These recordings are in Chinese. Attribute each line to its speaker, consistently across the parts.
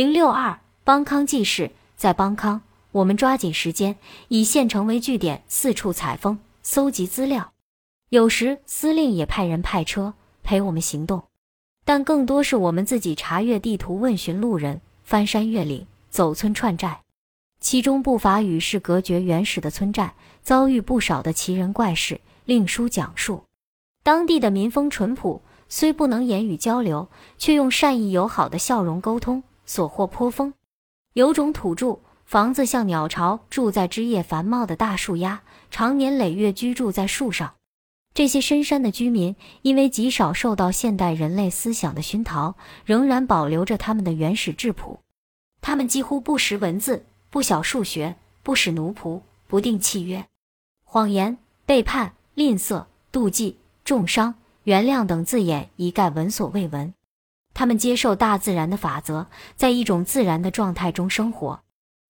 Speaker 1: 零六二邦康记事，在邦康，我们抓紧时间，以县城为据点，四处采风、搜集资料。有时司令也派人派车陪我们行动，但更多是我们自己查阅地图、问询路人、翻山越岭、走村串寨。其中不乏与世隔绝、原始的村寨，遭遇不少的奇人怪事，另书讲述。当地的民风淳朴，虽不能言语交流，却用善意友好的笑容沟通，所获颇丰。有种土著，房子像鸟巢，住在枝叶繁茂的大树丫，常年累月居住在树上。这些深山的居民，因为极少受到现代人类思想的熏陶，仍然保留着他们的原始质朴。他们几乎不识文字。不晓数学，不使奴仆，不定契约，谎言、背叛、吝啬、妒忌、重伤、原谅等字眼一概闻所未闻。他们接受大自然的法则，在一种自然的状态中生活。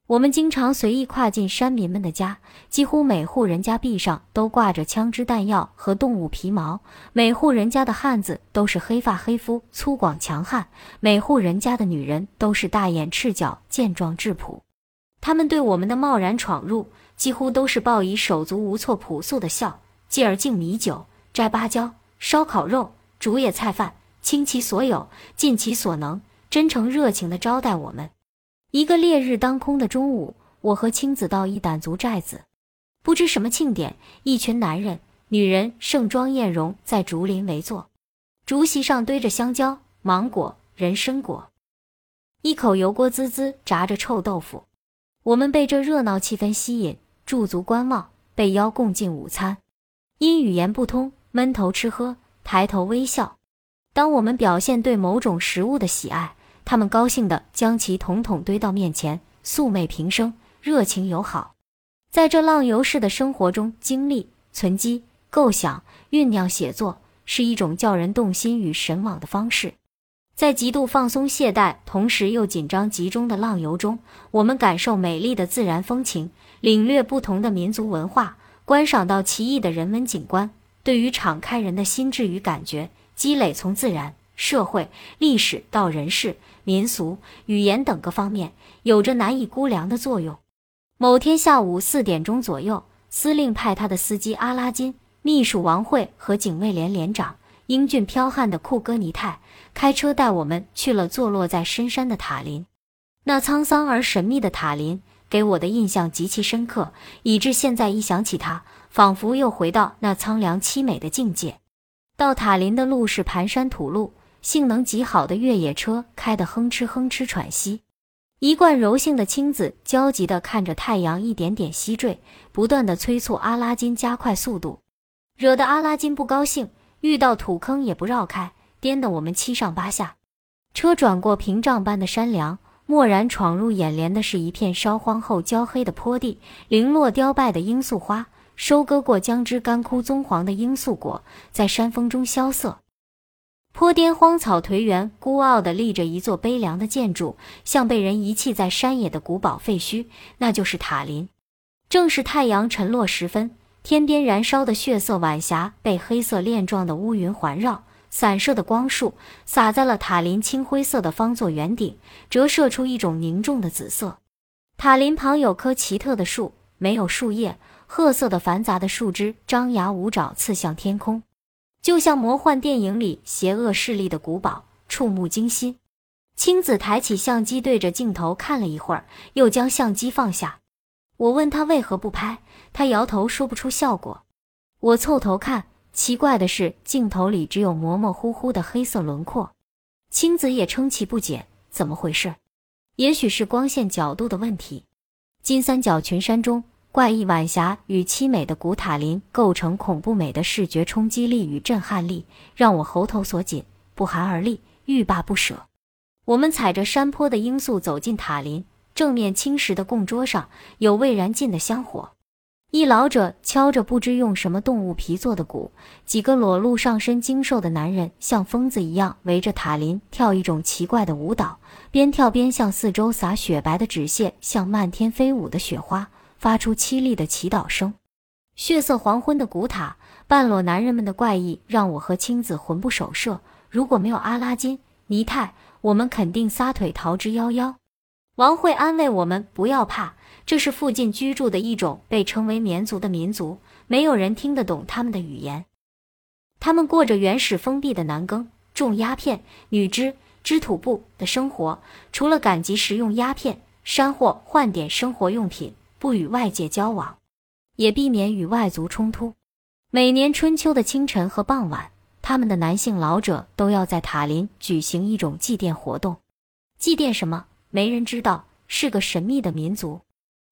Speaker 1: 我们经常随意跨进山民们的家，几乎每户人家壁上都挂着枪支弹药和动物皮毛。每户人家的汉子都是黑发黑肤、粗犷强悍；每户人家的女人都是大眼赤脚、健壮质朴。他们对我们的贸然闯入，几乎都是报以手足无措、朴素的笑，继而敬米酒、摘芭蕉、烧烤肉、煮野菜饭，倾其所有，尽其所能，真诚热情地招待我们。一个烈日当空的中午，我和青子到一掸族寨子，不知什么庆典，一群男人、女人盛装艳容，在竹林围坐，竹席上堆着香蕉、芒果、人参果，一口油锅滋滋炸着臭豆腐。我们被这热闹气氛吸引，驻足观望，被邀共进午餐。因语言不通，闷头吃喝，抬头微笑。当我们表现对某种食物的喜爱，他们高兴地将其统统堆到面前，素昧平生，热情友好。在这浪游式的生活中，经历、存积、构想、酝酿、写作，是一种叫人动心与神往的方式。在极度放松懈怠，同时又紧张集中的浪游中，我们感受美丽的自然风情，领略不同的民族文化，观赏到奇异的人文景观。对于敞开人的心智与感觉，积累从自然、社会、历史到人事、民俗、语言等各方面，有着难以估量的作用。某天下午四点钟左右，司令派他的司机阿拉金、秘书王慧和警卫连连长。英俊剽悍的库哥尼泰开车带我们去了坐落在深山的塔林。那沧桑而神秘的塔林给我的印象极其深刻，以致现在一想起它，仿佛又回到那苍凉凄美的境界。到塔林的路是盘山土路，性能极好的越野车开得哼哧哼哧喘息。一贯柔性的青子焦急地看着太阳一点点西坠，不断地催促阿拉金加快速度，惹得阿拉金不高兴。遇到土坑也不绕开，颠得我们七上八下。车转过屏障般的山梁，蓦然闯入眼帘的是一片烧荒后焦黑的坡地，零落凋败的罂粟花，收割过姜汁干枯棕黄的罂粟果，在山风中萧瑟。坡巅荒草颓垣，孤傲地立着一座悲凉的建筑，像被人遗弃在山野的古堡废墟。那就是塔林。正是太阳沉落时分。天边燃烧的血色晚霞被黑色链状的乌云环绕，散射的光束洒在了塔林青灰色的方座圆顶，折射出一种凝重的紫色。塔林旁有棵奇特的树，没有树叶，褐色的繁杂的树枝张牙舞爪，刺向天空，就像魔幻电影里邪恶势力的古堡，触目惊心。青子抬起相机对着镜头看了一会儿，又将相机放下。我问他为何不拍，他摇头说不出效果。我凑头看，奇怪的是镜头里只有模模糊糊的黑色轮廓。青子也称其不解，怎么回事？也许是光线角度的问题。金三角群山中怪异晚霞与凄美的古塔林构成恐怖美的视觉冲击力与震撼力，让我喉头锁紧，不寒而栗，欲罢不舍。我们踩着山坡的罂粟走进塔林。正面青石的供桌上有未燃尽的香火，一老者敲着不知用什么动物皮做的鼓，几个裸露上身精瘦的男人像疯子一样围着塔林跳一种奇怪的舞蹈，边跳边向四周撒雪白的纸屑，像漫天飞舞的雪花，发出凄厉的祈祷声。血色黄昏的古塔，半裸男人们的怪异，让我和青子魂不守舍。如果没有阿拉金、尼泰，我们肯定撒腿逃之夭夭。王慧安慰我们不要怕，这是附近居住的一种被称为绵族的民族，没有人听得懂他们的语言。他们过着原始封闭的男耕、种鸦片、女织织土布的生活，除了赶集食用鸦片、山货换点生活用品，不与外界交往，也避免与外族冲突。每年春秋的清晨和傍晚，他们的男性老者都要在塔林举行一种祭奠活动。祭奠什么？没人知道，是个神秘的民族。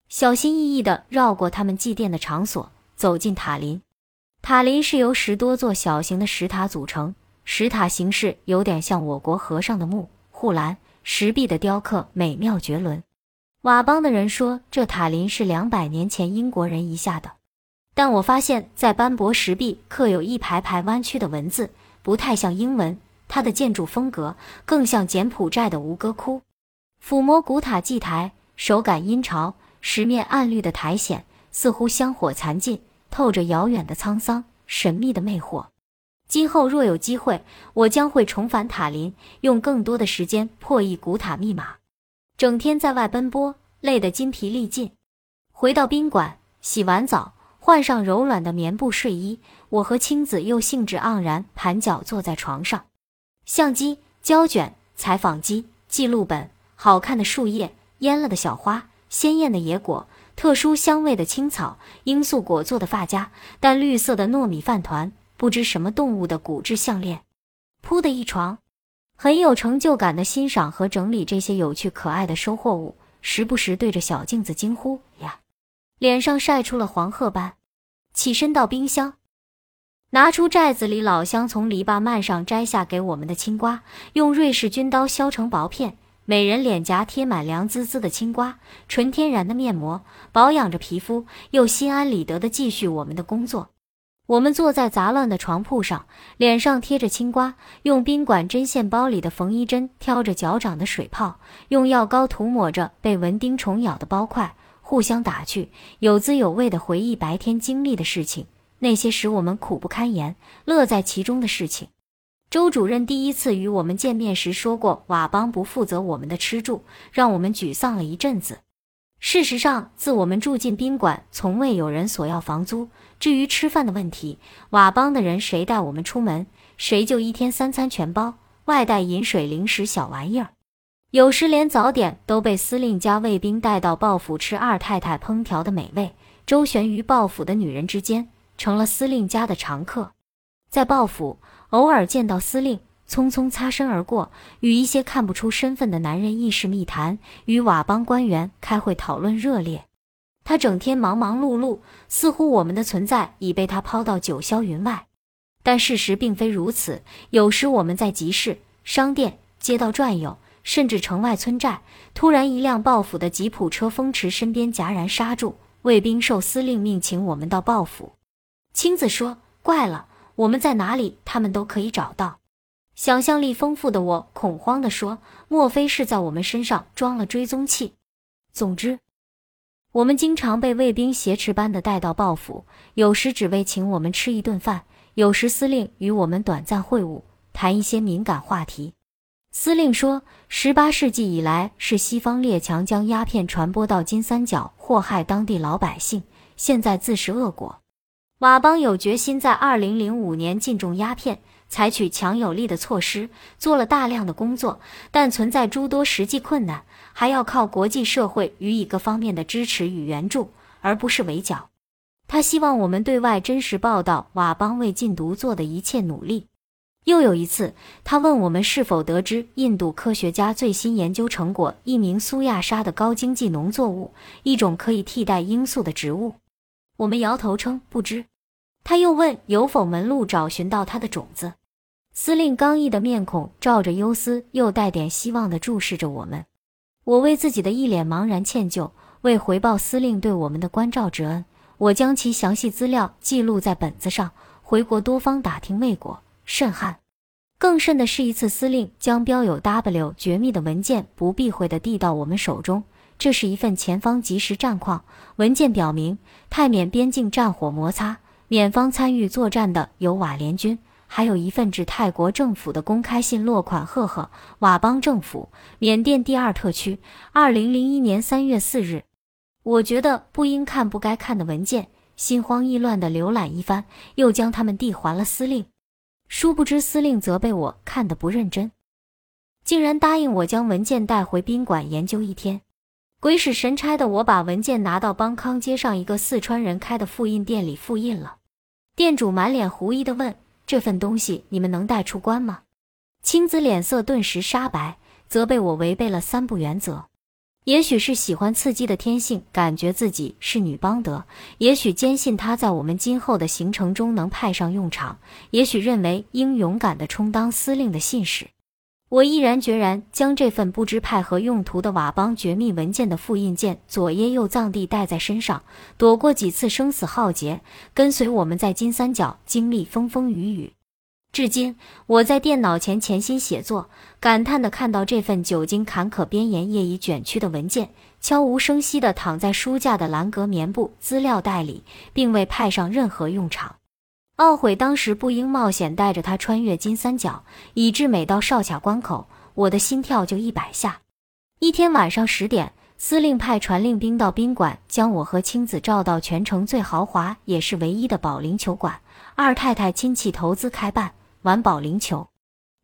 Speaker 1: 小心翼翼地绕过他们祭奠的场所，走进塔林。塔林是由十多座小型的石塔组成，石塔形式有点像我国和尚的墓、护栏，石壁的雕刻美妙绝伦。佤邦的人说，这塔林是两百年前英国人遗下的。但我发现，在斑驳石壁刻有一排排弯曲的文字，不太像英文。它的建筑风格更像柬埔寨的吴哥窟。抚摸古塔祭台，手感阴潮，石面暗绿的苔藓似乎香火残尽，透着遥远的沧桑、神秘的魅惑。今后若有机会，我将会重返塔林，用更多的时间破译古塔密码。整天在外奔波，累得筋疲力尽。回到宾馆，洗完澡。换上柔软的棉布睡衣，我和青子又兴致盎然盘脚坐在床上。相机、胶卷、采访机、记录本，好看的树叶，蔫了的小花，鲜艳的野果，特殊香味的青草，罂粟果做的发夹，淡绿色的糯米饭团，不知什么动物的骨质项链。铺的一床，很有成就感的欣赏和整理这些有趣可爱的收获物，时不时对着小镜子惊呼：“呀！”脸上晒出了黄褐斑，起身到冰箱，拿出寨子里老乡从篱笆蔓上摘下给我们的青瓜，用瑞士军刀削成薄片，每人脸颊贴满凉滋滋的青瓜，纯天然的面膜，保养着皮肤，又心安理得地继续我们的工作。我们坐在杂乱的床铺上，脸上贴着青瓜，用宾馆针线包里的缝衣针挑着脚掌的水泡，用药膏涂抹着被蚊叮虫咬的包块。互相打趣，有滋有味地回忆白天经历的事情，那些使我们苦不堪言、乐在其中的事情。周主任第一次与我们见面时说过，佤邦不负责我们的吃住，让我们沮丧了一阵子。事实上，自我们住进宾馆，从未有人索要房租。至于吃饭的问题，佤邦的人谁带我们出门，谁就一天三餐全包，外带饮水、零食、小玩意儿。有时连早点都被司令家卫兵带到鲍府吃二太太烹调的美味，周旋于鲍府的女人之间，成了司令家的常客。在鲍府，偶尔见到司令，匆匆擦身而过，与一些看不出身份的男人议事密谈，与佤邦官员开会讨论热烈。他整天忙忙碌碌，似乎我们的存在已被他抛到九霄云外。但事实并非如此。有时我们在集市、商店、街道转悠。甚至城外村寨，突然一辆报府的吉普车风驰身边，戛然刹住。卫兵受司令命，请我们到报府。青子说：“怪了，我们在哪里，他们都可以找到。”想象力丰富的我恐慌地说：“莫非是在我们身上装了追踪器？”总之，我们经常被卫兵挟持般的带到报府，有时只为请我们吃一顿饭，有时司令与我们短暂会晤，谈一些敏感话题。司令说，十八世纪以来是西方列强将鸦片传播到金三角，祸害当地老百姓，现在自食恶果。佤邦有决心在二零零五年禁种鸦片，采取强有力的措施，做了大量的工作，但存在诸多实际困难，还要靠国际社会予以各方面的支持与援助，而不是围剿。他希望我们对外真实报道佤邦为禁毒做的一切努力。又有一次，他问我们是否得知印度科学家最新研究成果——一名苏亚沙的高经济农作物，一种可以替代罂粟的植物。我们摇头称不知。他又问有否门路找寻到它的种子。司令刚毅的面孔照着忧思又带点希望地注视着我们。我为自己的一脸茫然歉疚，为回报司令对我们的关照之恩，我将其详细资料记录在本子上，回国多方打听未果。甚憾，更甚的是一次，司令将标有 W 绝密的文件不避讳地递到我们手中。这是一份前方即时战况文件，表明泰缅边境战火摩擦，缅方参与作战的有瓦联军、还有一份致泰国政府的公开信，落款赫赫佤邦政府，缅甸第二特区，二零零一年三月四日。我觉得不应看不该看的文件，心慌意乱地浏览一番，又将他们递还了司令。殊不知司令责备我看得不认真，竟然答应我将文件带回宾馆研究一天。鬼使神差的，我把文件拿到邦康街上一个四川人开的复印店里复印了。店主满脸狐疑地问：“这份东西你们能带出关吗？”青子脸色顿时煞白，责备我违背了三不原则。也许是喜欢刺激的天性，感觉自己是女邦德；也许坚信他在我们今后的行程中能派上用场；也许认为应勇敢地充当司令的信使。我毅然决然将这份不知派何用途的佤邦绝密文件的复印件左掖右藏地带在身上，躲过几次生死浩劫，跟随我们在金三角经历风风雨雨。至今，我在电脑前潜心写作，感叹地看到这份久经坎坷边沿、业已卷曲的文件，悄无声息地躺在书架的蓝格棉布资料袋里，并未派上任何用场。懊悔当时不应冒险带着他穿越金三角，以致每到哨卡关口，我的心跳就一百下。一天晚上十点，司令派传令兵到宾馆，将我和青子召到全城最豪华也是唯一的保龄球馆。二太太亲戚投资开办，玩保龄球。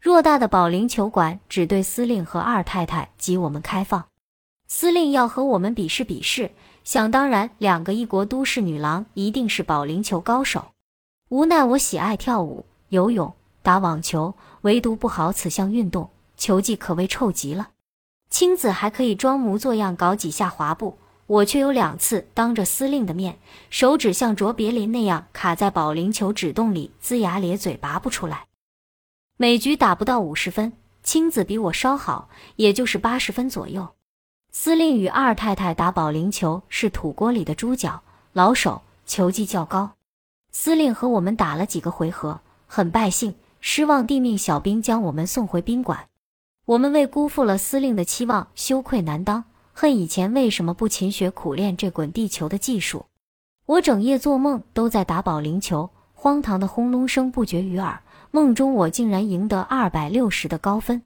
Speaker 1: 偌大的保龄球馆只对司令和二太太及我们开放。司令要和我们比试比试，想当然，两个异国都市女郎一定是保龄球高手。无奈我喜爱跳舞、游泳、打网球，唯独不好此项运动，球技可谓臭极了。青子还可以装模作样搞几下滑步，我却有两次当着司令的面，手指像卓别林那样卡在保龄球指洞里，龇牙咧嘴拔不出来。每局打不到五十分，青子比我稍好，也就是八十分左右。司令与二太太打保龄球是土锅里的猪脚，老手，球技较高。司令和我们打了几个回合，很败兴，失望地命小兵将我们送回宾馆。我们为辜负了司令的期望，羞愧难当，恨以前为什么不勤学苦练这滚地球的技术。我整夜做梦都在打保龄球，荒唐的轰隆声不绝于耳。梦中我竟然赢得二百六十的高分。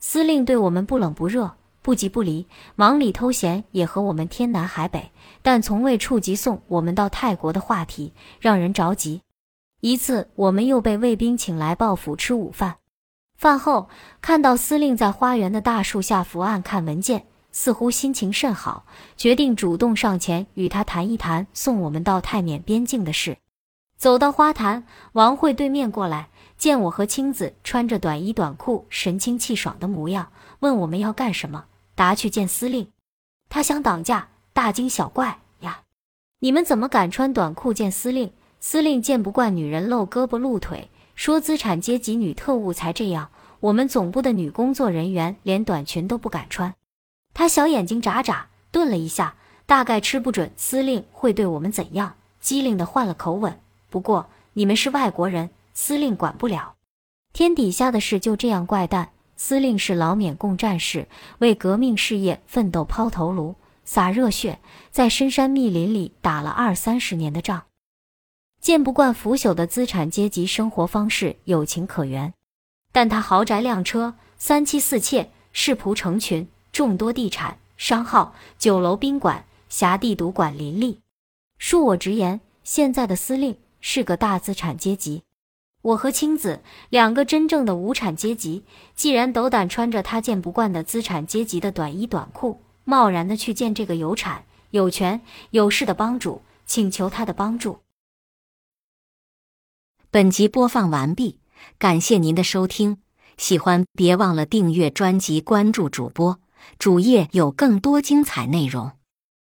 Speaker 1: 司令对我们不冷不热。不急不离，忙里偷闲，也和我们天南海北，但从未触及送我们到泰国的话题，让人着急。一次，我们又被卫兵请来报府吃午饭。饭后，看到司令在花园的大树下伏案看文件，似乎心情甚好，决定主动上前与他谈一谈送我们到泰缅边境的事。走到花坛，王慧对面过来，见我和青子穿着短衣短裤，神清气爽的模样，问我们要干什么。拿去见司令，他想挡驾，大惊小怪呀！你们怎么敢穿短裤见司令？司令见不惯女人露胳膊露腿，说资产阶级女特务才这样。我们总部的女工作人员连短裙都不敢穿。他小眼睛眨眨，顿了一下，大概吃不准司令会对我们怎样，机灵的换了口吻。不过你们是外国人，司令管不了。天底下的事就这样怪诞。司令是老缅共战士，为革命事业奋斗抛头颅、洒热血，在深山密林里打了二三十年的仗，见不惯腐朽的资产阶级生活方式，有情可原。但他豪宅靓车、三妻四妾、世仆成群、众多地产、商号、酒楼、宾馆、辖地赌馆林立。恕我直言，现在的司令是个大资产阶级。我和青子两个真正的无产阶级，既然斗胆穿着他见不惯的资产阶级的短衣短裤，贸然的去见这个有产、有权、有势的帮主，请求他的帮助。
Speaker 2: 本集播放完毕，感谢您的收听，喜欢别忘了订阅专辑、关注主播，主页有更多精彩内容。